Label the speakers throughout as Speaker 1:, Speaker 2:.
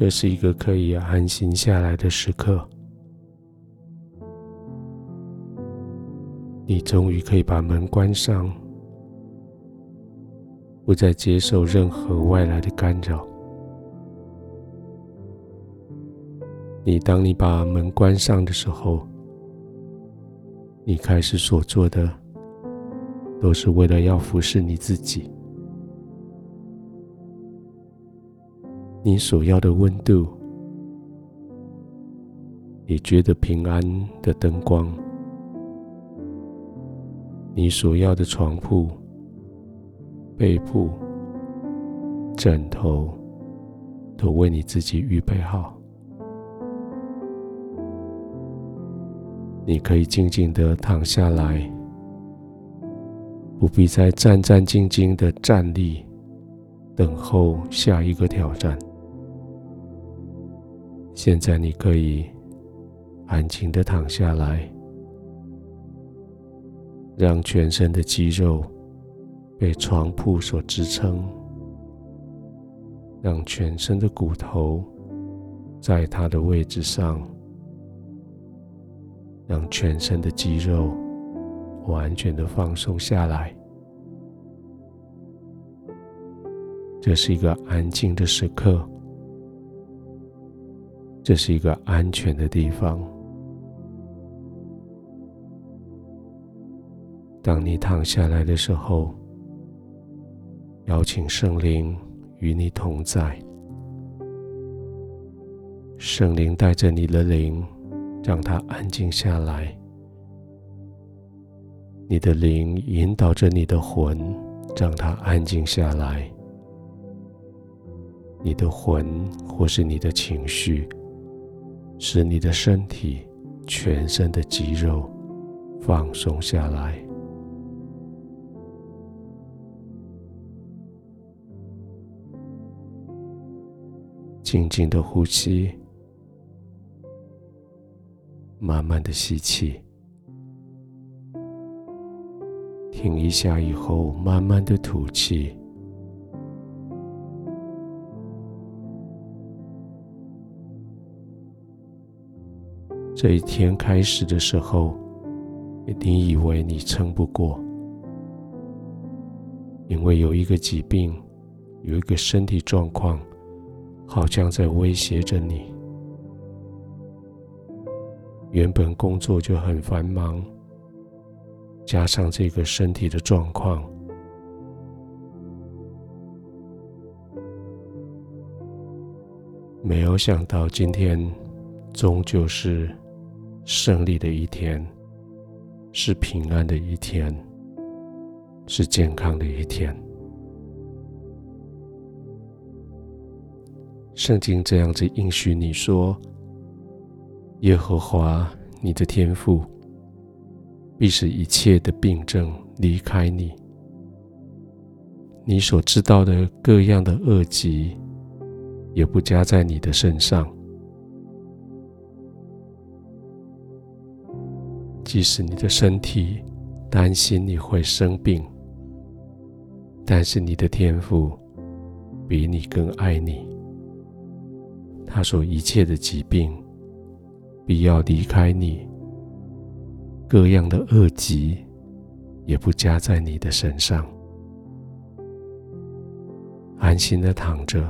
Speaker 1: 这是一个可以安心下来的时刻。你终于可以把门关上，不再接受任何外来的干扰。你当你把门关上的时候，你开始所做的，都是为了要服侍你自己。你所要的温度，你觉得平安的灯光，你所要的床铺、被铺、枕头，都为你自己预备好。你可以静静的躺下来，不必再战战兢兢的站立，等候下一个挑战。现在你可以安静的躺下来，让全身的肌肉被床铺所支撑，让全身的骨头在它的位置上。让全身的肌肉完全的放松下来。这是一个安静的时刻，这是一个安全的地方。当你躺下来的时候，邀请圣灵与你同在，圣灵带着你的灵。让它安静下来。你的灵引导着你的魂，让它安静下来。你的魂或是你的情绪，使你的身体全身的肌肉放松下来。静静的呼吸。慢慢的吸气，停一下以后，慢慢的吐气。这一天开始的时候，你以为你撑不过，因为有一个疾病，有一个身体状况，好像在威胁着你。原本工作就很繁忙，加上这个身体的状况，没有想到今天终究是胜利的一天，是平安的一天，是健康的一天。圣经这样子应许你说。耶和华，你的天父必使一切的病症离开你，你所知道的各样的恶疾也不加在你的身上。即使你的身体担心你会生病，但是你的天父比你更爱你，他说一切的疾病。必要离开你，各样的恶疾也不加在你的身上。安心的躺着，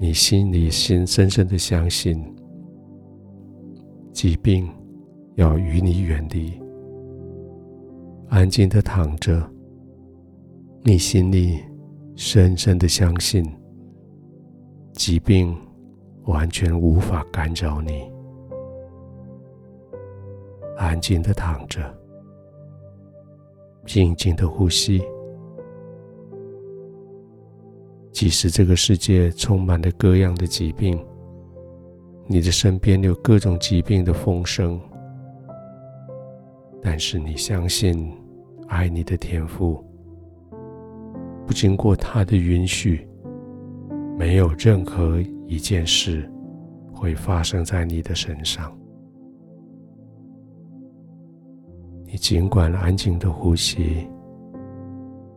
Speaker 1: 你心里心深深的相信，疾病要与你远离。安静的躺着，你心里深深的相信，疾病。完全无法干扰你，安静的躺着，静静的呼吸。即使这个世界充满了各样的疾病，你的身边有各种疾病的风声，但是你相信，爱你的天父，不经过他的允许，没有任何。一件事会发生在你的身上，你尽管安静的呼吸，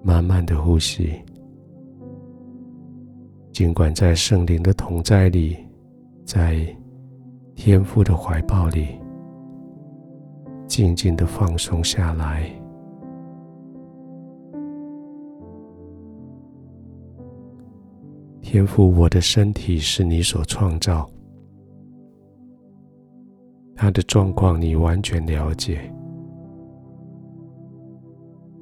Speaker 1: 慢慢的呼吸，尽管在圣灵的同在里，在天父的怀抱里，静静的放松下来。天父，我的身体是你所创造，他的状况你完全了解。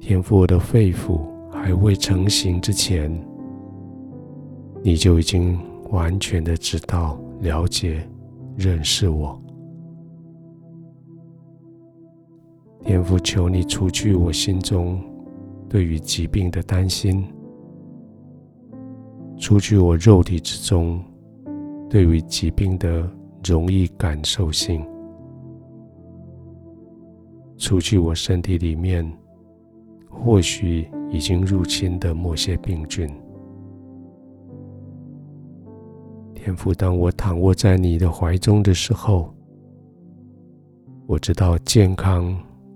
Speaker 1: 天父，我的肺腑还未成型之前，你就已经完全的知道、了解、认识我。天父，求你除去我心中对于疾病的担心。除去我肉体之中对于疾病的容易感受性，除去我身体里面或许已经入侵的某些病菌。天父，当我躺卧在你的怀中的时候，我知道健康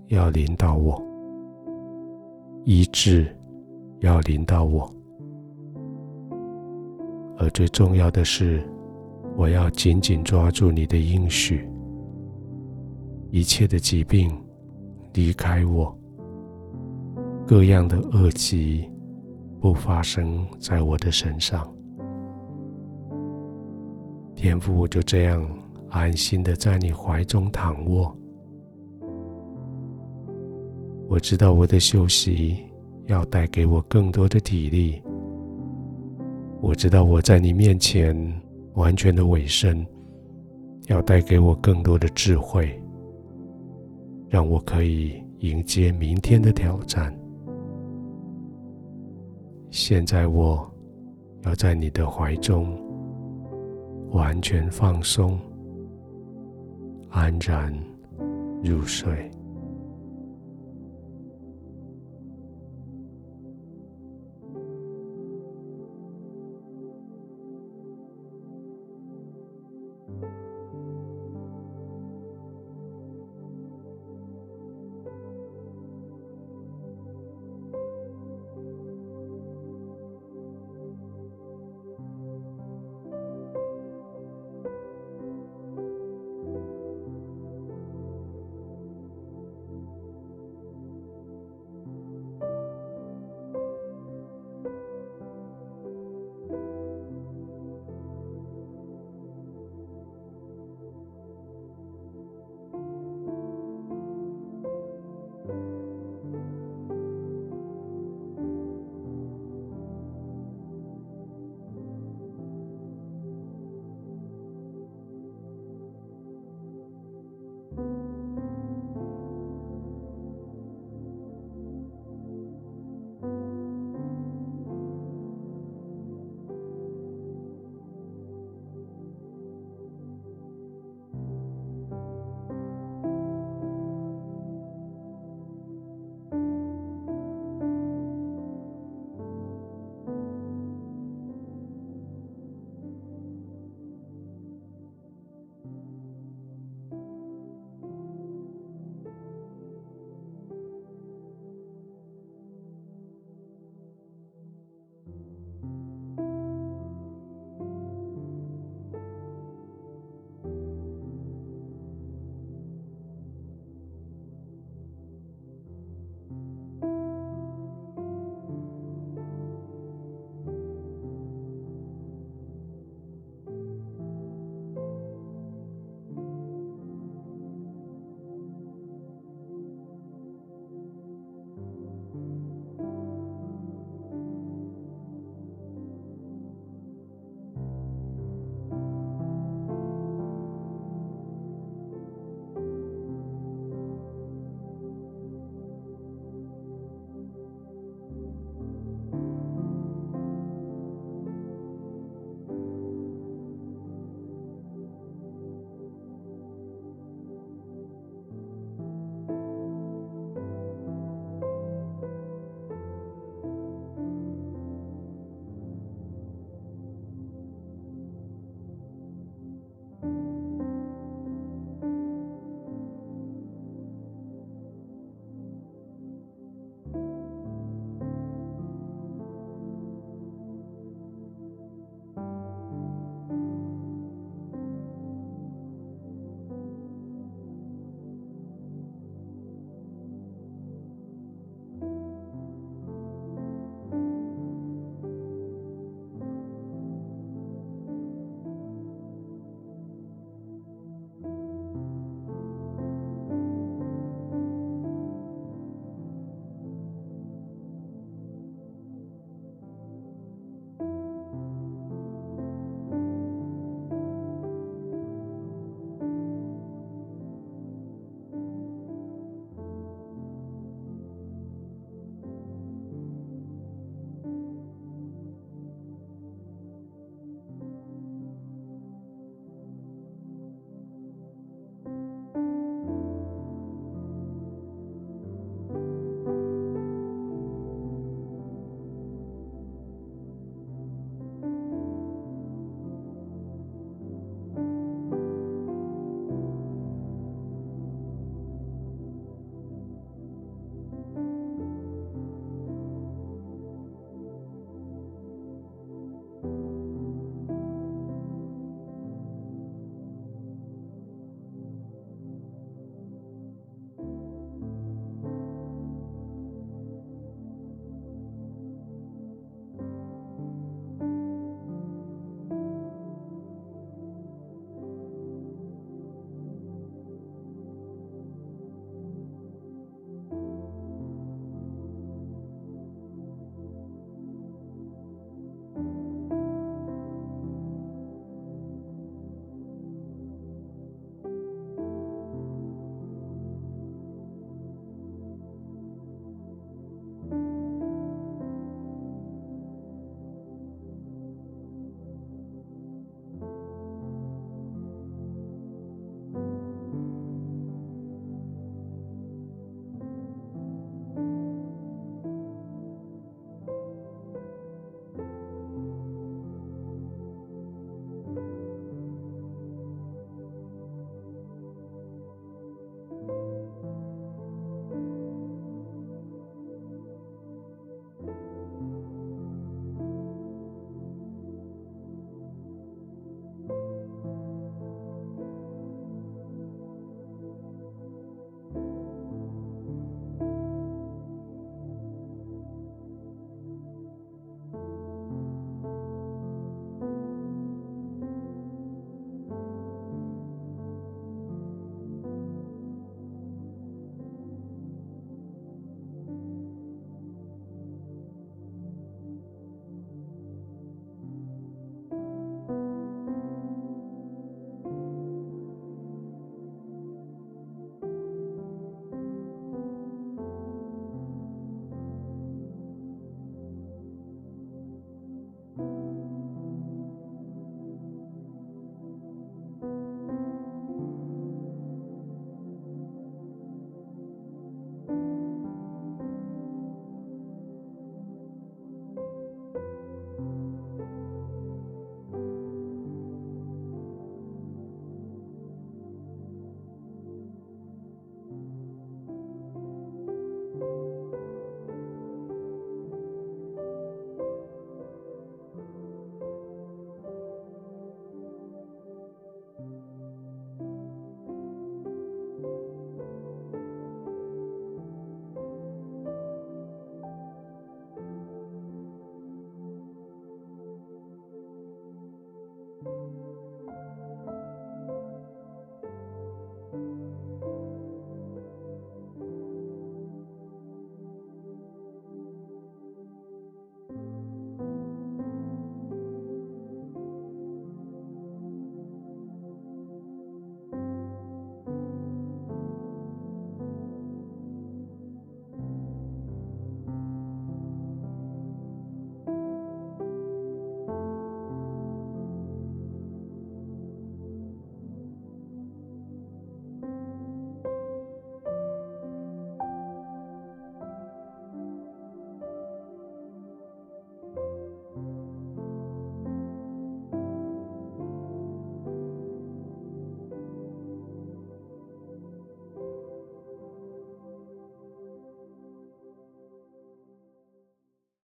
Speaker 1: 要临到我，医治要临到我。而最重要的是，我要紧紧抓住你的应许，一切的疾病离开我，各样的恶疾不发生在我的身上。天父，我就这样安心的在你怀中躺卧。我知道我的休息要带给我更多的体力。我知道我在你面前完全的委身，要带给我更多的智慧，让我可以迎接明天的挑战。现在我要在你的怀中完全放松，安然入睡。you.